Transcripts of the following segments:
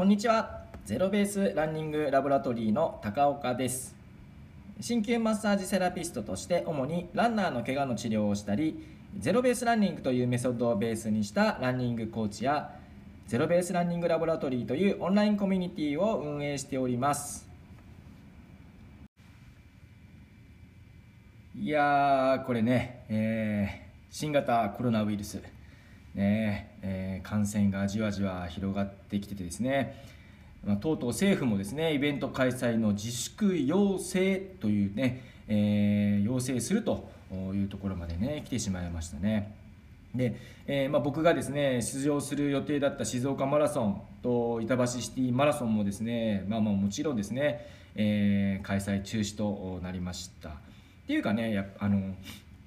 こんにちは。ゼロベースランニングラボラトリーの高岡です。鍼灸マッサージセラピストとして主にランナーの怪我の治療をしたりゼロベースランニングというメソッドをベースにしたランニングコーチやゼロベースランニングラボラトリーというオンラインコミュニティを運営しております。いやーこれね、えー、新型コロナウイルス。ねえー、感染がじわじわ広がってきててですね、まあ、とうとう政府もですねイベント開催の自粛要請というね、えー、要請するというところまでね来てしまいましたね。で、えーまあ、僕がですね出場する予定だった静岡マラソンと板橋シティマラソンもですね、まあ、まあもちろんですね、えー、開催中止となりました。っていうかねやあの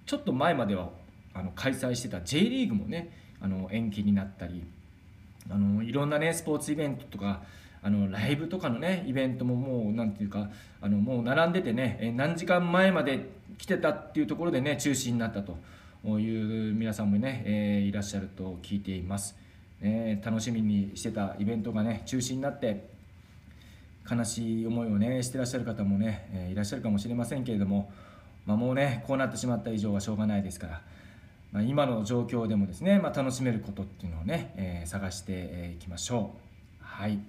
ちょっと前まではあの開催してた J リーグもねあの延期になったりあのいろんなねスポーツイベントとかあのライブとかのねイベントももう何ていうかあのもう並んでてね何時間前まで来てたっていうところでね中止になったという皆さんもね、えー、いらっしゃると聞いています、ね、楽しみにしてたイベントがね中止になって悲しい思いをねしてらっしゃる方もね、えー、いらっしゃるかもしれませんけれども、まあ、もうねこうなってしまった以上はしょうがないですからまあ、今の状況でもですね、まあ、楽しめることっていうのをね、えー、探していきましょう。はい、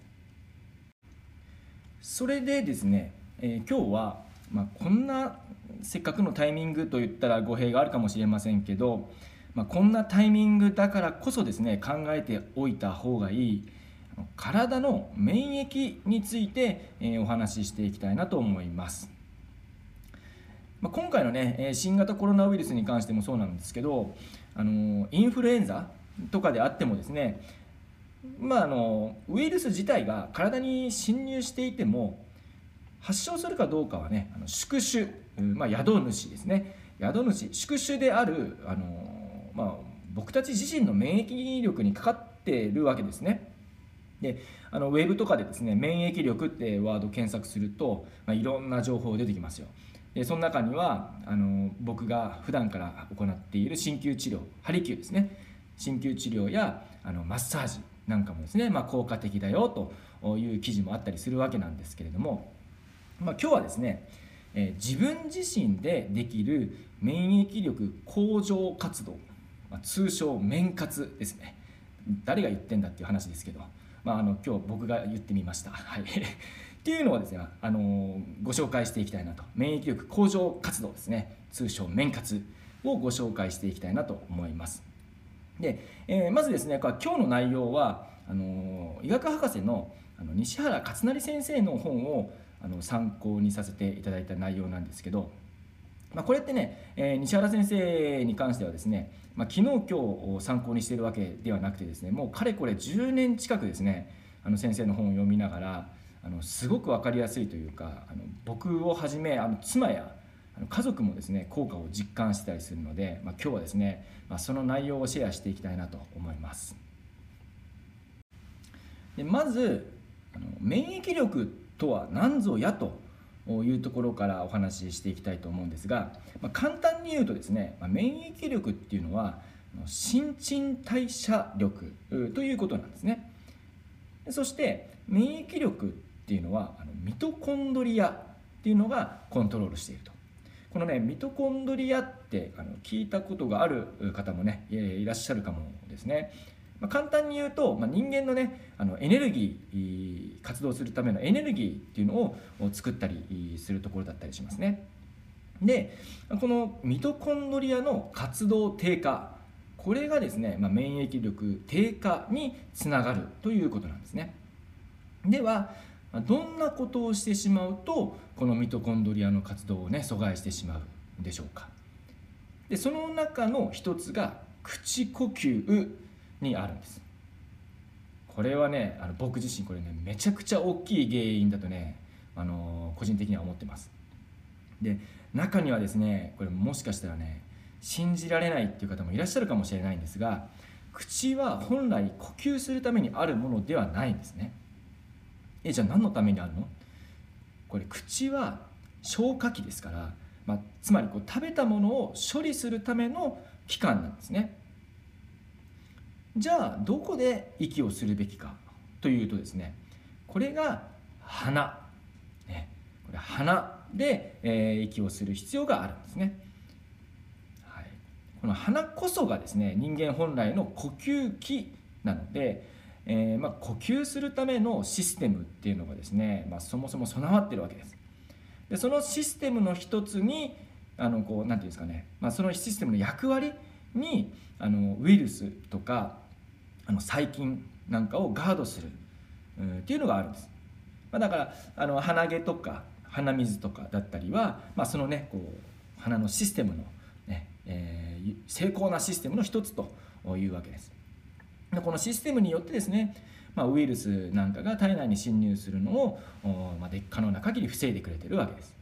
それでですね、えー、今日は、まあ、こんなせっかくのタイミングといったら語弊があるかもしれませんけど、まあ、こんなタイミングだからこそですね考えておいた方がいい体の免疫について、え、お話ししていきたいなと思います。まあ、今回のね新型コロナウイルスに関してもそうなんですけどあのインフルエンザとかであってもですねまあ、あのウイルス自体が体に侵入していても発症するかどうかはねあの宿主、まあ、宿主ですね宿主宿主であるあの、まあ、僕たち自身の免疫力にかかっているわけですね。であのウェブとかでですね免疫力ってワード検索すると、まあ、いろんな情報出てきますよ。その中にはあの僕が普段から行っている鍼灸治療ハリキューですね。鍼灸治療やあのマッサージなんかもですね、まあ、効果的だよという記事もあったりするわけなんですけれども、まあ、今日はですね、え、自分自身でできる免疫力向上活動、まあ、通称免活ですね。誰が言ってんだっていう話ですけど、まあ、あの今日僕が言ってみました。はい。っていうのをですね、あのご紹介していきたいなと。免疫力向上活動ですね。通称免活をご紹介していきたいなと思います。で、えー、まずですね今日の内容はあの医学博士のあの西原勝成先生の本をあの参考にさせていただいた内容なんですけど、まあ、これってね、えー、西原先生に関してはですね、まあ、昨日今日参考にしているわけではなくてですねもうかれこれ10年近くですねあの先生の本を読みながらあのすごく分かりやすいというかあの僕をはじめあの妻やあの家族もですね効果を実感したりするので、まあ、今日はですね、まあ、その内容をシェアしていきたいなと思います。でまずあの免疫力とは何ぞやというところからお話ししていきたいと思うんですが、まあ、簡単に言うとですね、ま、免疫力っていうのは新陳代謝力ということなんですね。そして免疫力っていうのはあのミトコンドリアっていうのがコントロールしていると。このねミトコンドリアってあの聞いたことがある方もねいらっしゃるかもですね、まあ、簡単に言うと、まあ、人間のねあのエネルギー活動するためのエネルギーっていうのを作ったりするところだったりしますね。でこのミトコンドリアの活動低下これがですね、まあ、免疫力低下につながるということなんですね。ではどんなことをしてしまうとこのミトコンドリアの活動をね阻害してしまうんでしょうか。でその中の一つが口呼吸にあるんです。これはねあの僕自身これねめちゃくちゃ大きい原因だとねあの個人的には思ってます。で中にはですねこれもしかしたらね信じられないっていう方もいらっしゃるかもしれないんですが口は本来呼吸するためにあるものではないんですね。えじゃあ何のためにあるの？これ口は消化器ですから、まあ、つまりこう食べたものを処理するための器官なんですね。じゃあどこで息をするべきかというとですねこれが鼻、ね、これ鼻で、えー、息をする必要があるんですね、はい、この鼻こそがですね人間本来の呼吸器なので、えー、まあ、呼吸するためのシステムっていうのがですね、まあ、そもそも備わってるわけです。でそのシステムの一つにあのこうなんていうんですかね、まあ、そのシステムの役割にあのウイルスとかあの細菌なんかをガードする、うん、っていうのがあるんです、まあ、だからあの鼻毛とか鼻水とかだったりは、まあ、そのねこう鼻のシステムのね、えー、成功なシステムの一つというわけです。でこのシステムによってですねまあ、ウイルスなんかが体内に侵入するのを、まあ、可能な限り防いでくれてるわけです。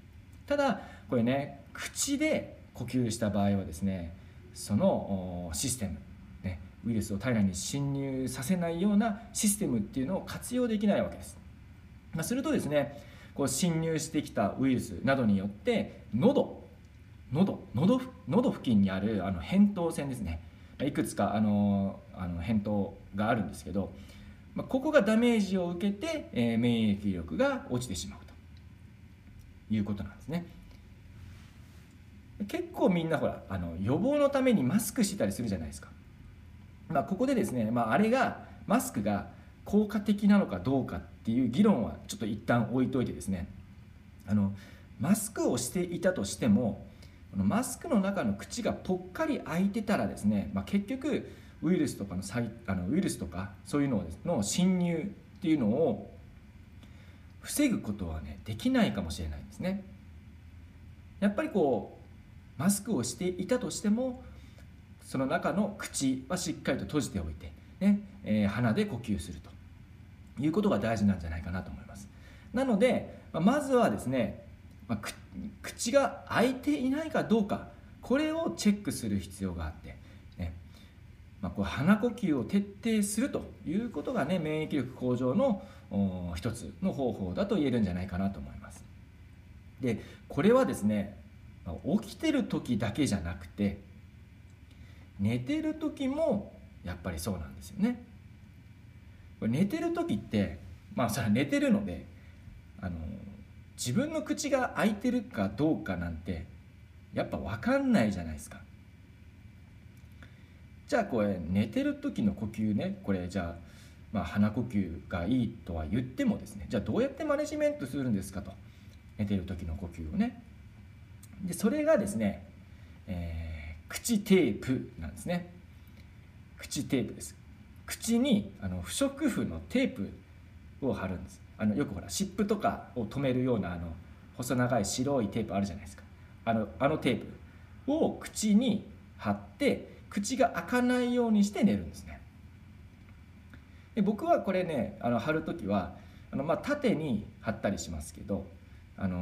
ただこれね口で呼吸した場合はですねそのシステム、ね、ウイルスを体内に侵入させないようなシステムっていうのを活用できないわけです、まあ、するとですねこう侵入してきたウイルスなどによって喉喉喉喉付近にあるあの扁桃腺ですね。いくつかあのあの扁桃があるんですけどまあ、ここがダメージを受けて、えー、免疫力が落ちてしまうということなんですね。結構みんなほらあの予防のためにマスクしてたりするじゃないですか。まあ、ここでですね、まあ、あれがマスクが効果的なのかどうかっていう議論はちょっと一旦置いといてですねあのマスクをしていたとしてもこのマスクの中の口がぽっかり開いてたらですね、まあ、結局ウイルスとかのあのウイルスとかそういうのの侵入っていうのを防ぐことはねできないかもしれないんですね。やっぱりこうマスクをしていたとしてもその中の口はしっかりと閉じておいて、ねえー、鼻で呼吸するということが大事なんじゃないかなと思います。なのでまずはですね、まあ、口が開いていないかどうかこれをチェックする必要があってねまあ、こう鼻呼吸を徹底するということがね免疫力向上の一つの方法だと言えるんじゃないかなと思います。でこれはですね起きてる時だけじゃなくて寝てる時もやっぱりそうなんですよね。これ寝てる時ってまあそれは寝てるのであの自分の口が開いてるかどうかなんてやっぱ分かんないじゃないですか。じゃあこれ寝てる時の呼吸ね。これじゃあまあ鼻呼吸がいいとは言ってもですね。じゃあどうやってマネジメントするんですかと。寝てる時の呼吸をね。でそれがですね、えー、口テープなんですね。口テープです。口にあの不織布のテープを貼るんです。あのよくほら湿布とかを止めるようなあの細長い白いテープあるじゃないですか。あのあのテープを口に貼って口が開かないようにして寝るんですね。で僕はこれねあの貼る時はあの、まあ、縦に貼ったりしますけど、あの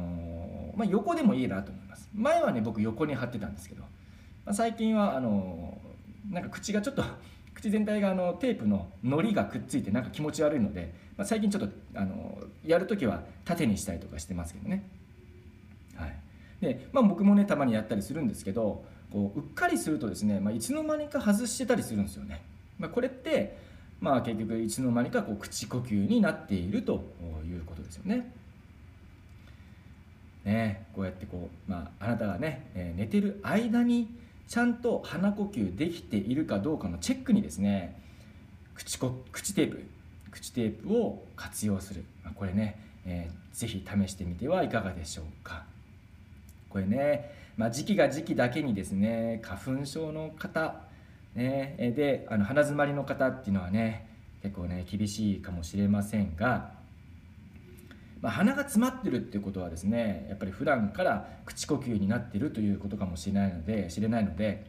ー、まあ、横でもいいなと思います。前はね僕横に貼ってたんですけど、まあ、最近はあのー、なんか口がちょっと口全体があのテープののりがくっついてなんか気持ち悪いので、まあ、最近ちょっとあのやる時は縦にしたりとかしてますけどねはいで、まあ、僕もねたまにやったりするんですけどこううっかりするとですね、まあ、いつの間にか外してたりするんですよね。まあ、これって、まあ、結局いつの間にかこう口呼吸になっているということですよね。ね、こうやってこう、まあ、あなたがね、え、寝てる間にちゃんと鼻呼吸できているかどうかのチェックにですね口こ口テープ口テープを活用する、ま、これね、えー、ぜひ試してみてはいかがでしょうか。これねまあ、時期が時期だけにですね花粉症の方、ね、であの鼻づまりの方っていうのはね結構ね厳しいかもしれませんが、まあ、鼻が詰まってるっていうことはですねやっぱり普段から口呼吸になってるということかもしれないので知れないので、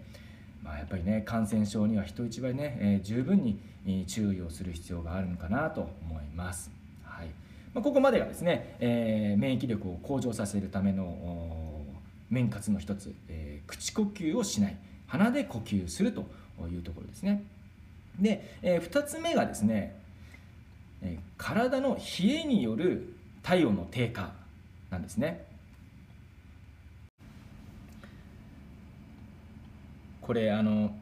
まあ、やっぱりね感染症には人一倍ね、えー、十分に注意をする必要があるのかなと思います。はい。まあ、ここまでがですね、えー、免疫力を向上させるための面活の一つ、えー、口呼吸をしない。鼻で呼吸するというところですね。で、えー、2つ目がですね、体の冷えによる体温の低下なんですね。これあの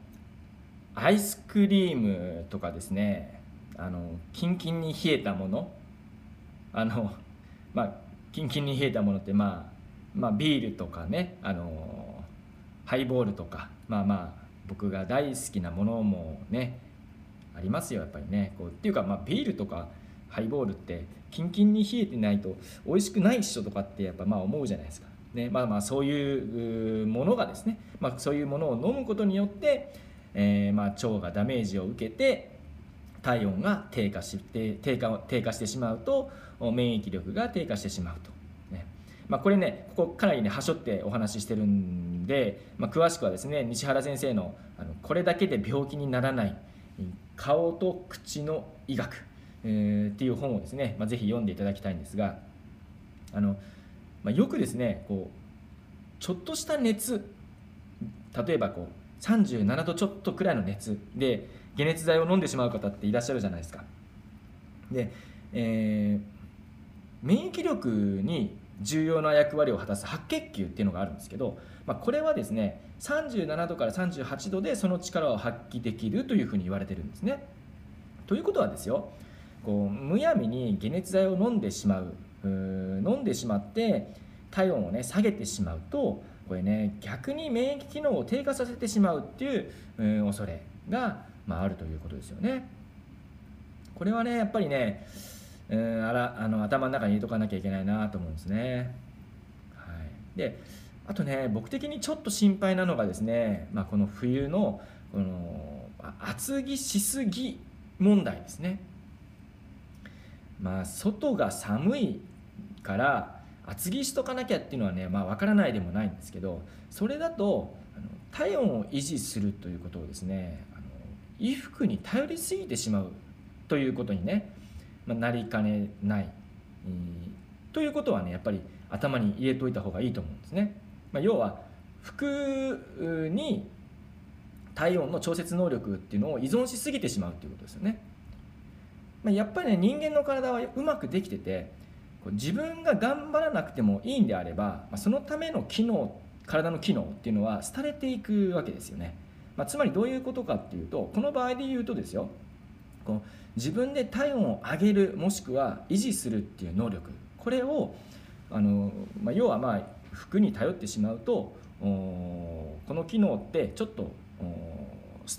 アイスクリームとかですねあのキンキンに冷えたものあのまあキンキンに冷えたものってまあまあビールとかねあのハイボールとかまあまあ僕が大好きなものもねありますよやっぱりね。こうっていうかまあビールとかハイボールってキンキンに冷えてないと美味しくないっしょとかってやっぱまあ思うじゃないですか。ねまあ、まあそういうものがですね、まあ、そういうものを飲むことによって、えー、まあ腸がダメージを受けて体温が低下して低下低下してしまうと免疫力が低下してしまうと。ねまあ、これねここかなりねはしょってお話ししてるんで、まあ、詳しくはですね西原先生のあの「これだけで病気にならない顔と口の医学」えー、っていう本をですね、まあ、ぜひ読んでいただきたいんですがあの、まあ、よくですねこうちょっとした熱例えばこう37度ちょっとくらいの熱で解熱剤を飲んでしまう方っていらっしゃるじゃないですか。で、えー、免疫力に重要な役割を果たす白血球っていうのがあるんですけど、まあ、これはですね37度から38度でその力を発揮できるというふうに言われてるんですね。ということはですよこうむやみに解熱剤を飲んでしまう飲んでしまって体温をね下げてしまうとこれね逆に免疫機能を低下させてしまうっていう、恐れが、まあ、あるということですよね。これはねやっぱりね、うん、あらあの頭の中に入れとかなきゃいけないなと思うんですね。はい、であとね僕的にちょっと心配なのがですね、まあ、この冬のこの厚着しすぎ問題ですね。まあ外が寒いから厚着しとかなきゃっていうのはねまあ分からないでもないんですけどそれだと体温を維持するということをですねあの衣服に頼りすぎてしまうということにね、まあ、なりかねない、ということはねやっぱり頭に入れといた方がいいと思うんですね。まあ、要は服に体温の調節能力っていうのを依存しすぎてしまうということですよね。まあ、やっぱりね人間の体はうまくできてて自分が頑張らなくてもいいんであれば、まあ、そのための機能体の機能っていうのは廃れていくわけですよね、まあ、つまりどういうことかっていうとこの場合で言うとですよこの自分で体温を上げるもしくは維持するっていう能力。これをあの、まあ、要はまあ服に頼ってしまうとこの機能ってちょっと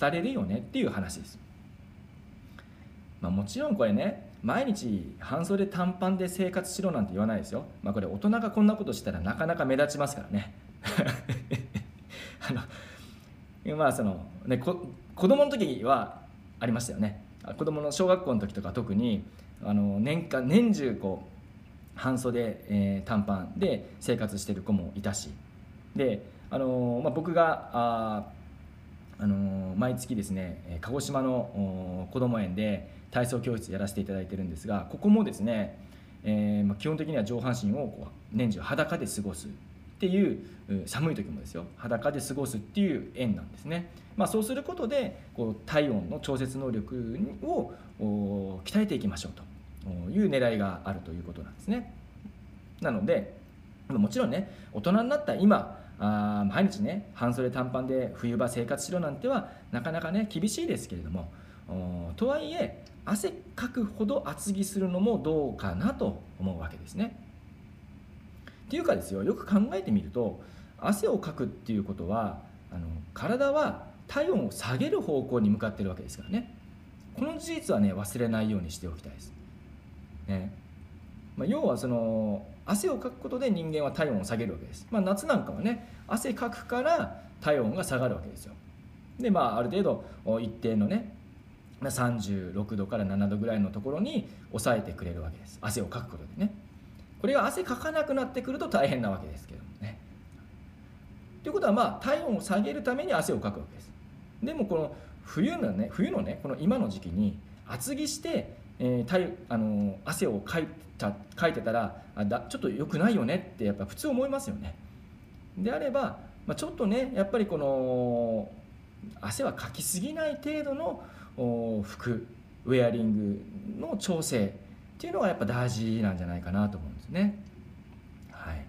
廃れるよねっていう話です。まあ、もちろんこれね毎日半袖短パンで生活しろなんて言わないですよ、まあ、これ大人がこんなことしたらなかなか目立ちますからね。あのまあそのねこ子供の時はありましたよね。子供の小学校の時とか特にあの年間年中こう半袖、えー、短パンで生活してる子もいたし。であのまあ、僕がああの毎月ですね鹿児島の子ども園で体操教室やらせていただいてるんですがここもですね、えー、ま、基本的には上半身をこう年中裸で過ごすっていう寒い時もですよ裸で過ごすっていう円なんですね、まあ、そうすることでこう体温の調節能力を鍛えていきましょうという狙いがあるということなんですね。なのでもちろんね大人になった今あ毎日ね半袖短パンで冬場生活しろなんてはなかなかね厳しいですけれどもとはいえ汗かくほど厚着するのもどうかなと思うわけですね。っていうかですよよく考えてみると汗をかくっていうことはあの体は体温を下げる方向に向かってるわけですからねこの事実はね忘れないようにしておきたいです。ねまあ、要はその汗をかくことで人間は体温を下げるわけです。まあ、夏なんかはね汗かくから体温が下がるわけですよ。でまあある程度一定のね36度から7度ぐらいのところに抑えてくれるわけです。汗をかくことでね。これが汗かかなくなってくると大変なわけですけどもね。ということはまあ体温を下げるために汗をかくわけです。でもこの冬のね冬のねこの今の時期に厚着して、えー、体あの汗をかいたかいてたらあだちょっと良くないよねってやっぱ普通思いますよね。であれば、まあ、ちょっとねやっぱりこの汗はかきすぎない程度の服ウェアリングの調整っていうのがやっぱ大事なんじゃないかなと思うんですね。はい、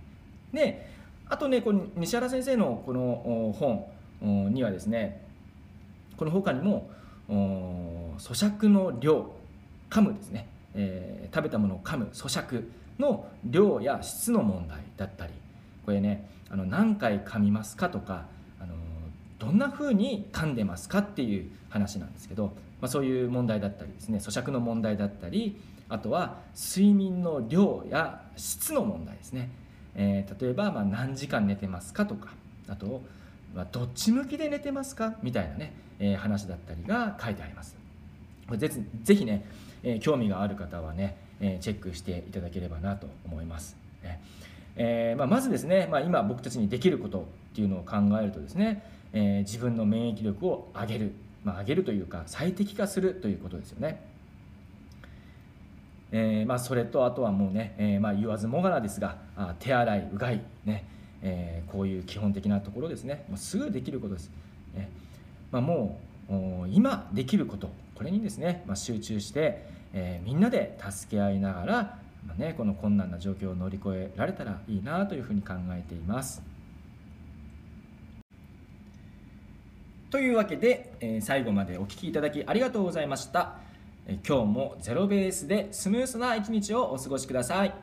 であとねこの西原先生のこの本にはですねこの他にも咀嚼の量噛むですねえー、食べたものを噛む咀嚼の量や質の問題だったりこれねあの何回噛みますかとか、どんな風に噛んでますかっていう話なんですけど、まあ、そういう問題だったりですね咀嚼の問題だったりあとは睡眠の量や質の問題ですね、えー、例えばま何時間寝てますかとかあとはどっち向きで寝てますか？みたいなね、えー、話だったりが書いてあります。これぜぜひね、えー、興味がある方はね、えチェックしていただければなと思います、ね。えまあ、まずですね、まあ、今僕たちにできることっていうのを考えるとですね、え自分の免疫力を上げる、まあ、上げるというか最適化するということですよね。えー、まあ、それとあとはもうね、えー、まあ、言わずもがなですがあ手洗いうがい、ね。えー、こういう基本的なところですね。もうすぐできることです、ねまあ、もう今できること。これにですね、まあ、集中して、えみんなで助け合いながら、まあね、この困難な状況を乗り越えられたらいいなというふうに考えています。というわけで、え最後までお聴きいただきありがとうございましたえ。今日もゼロベースでスムースな一日をお過ごしください。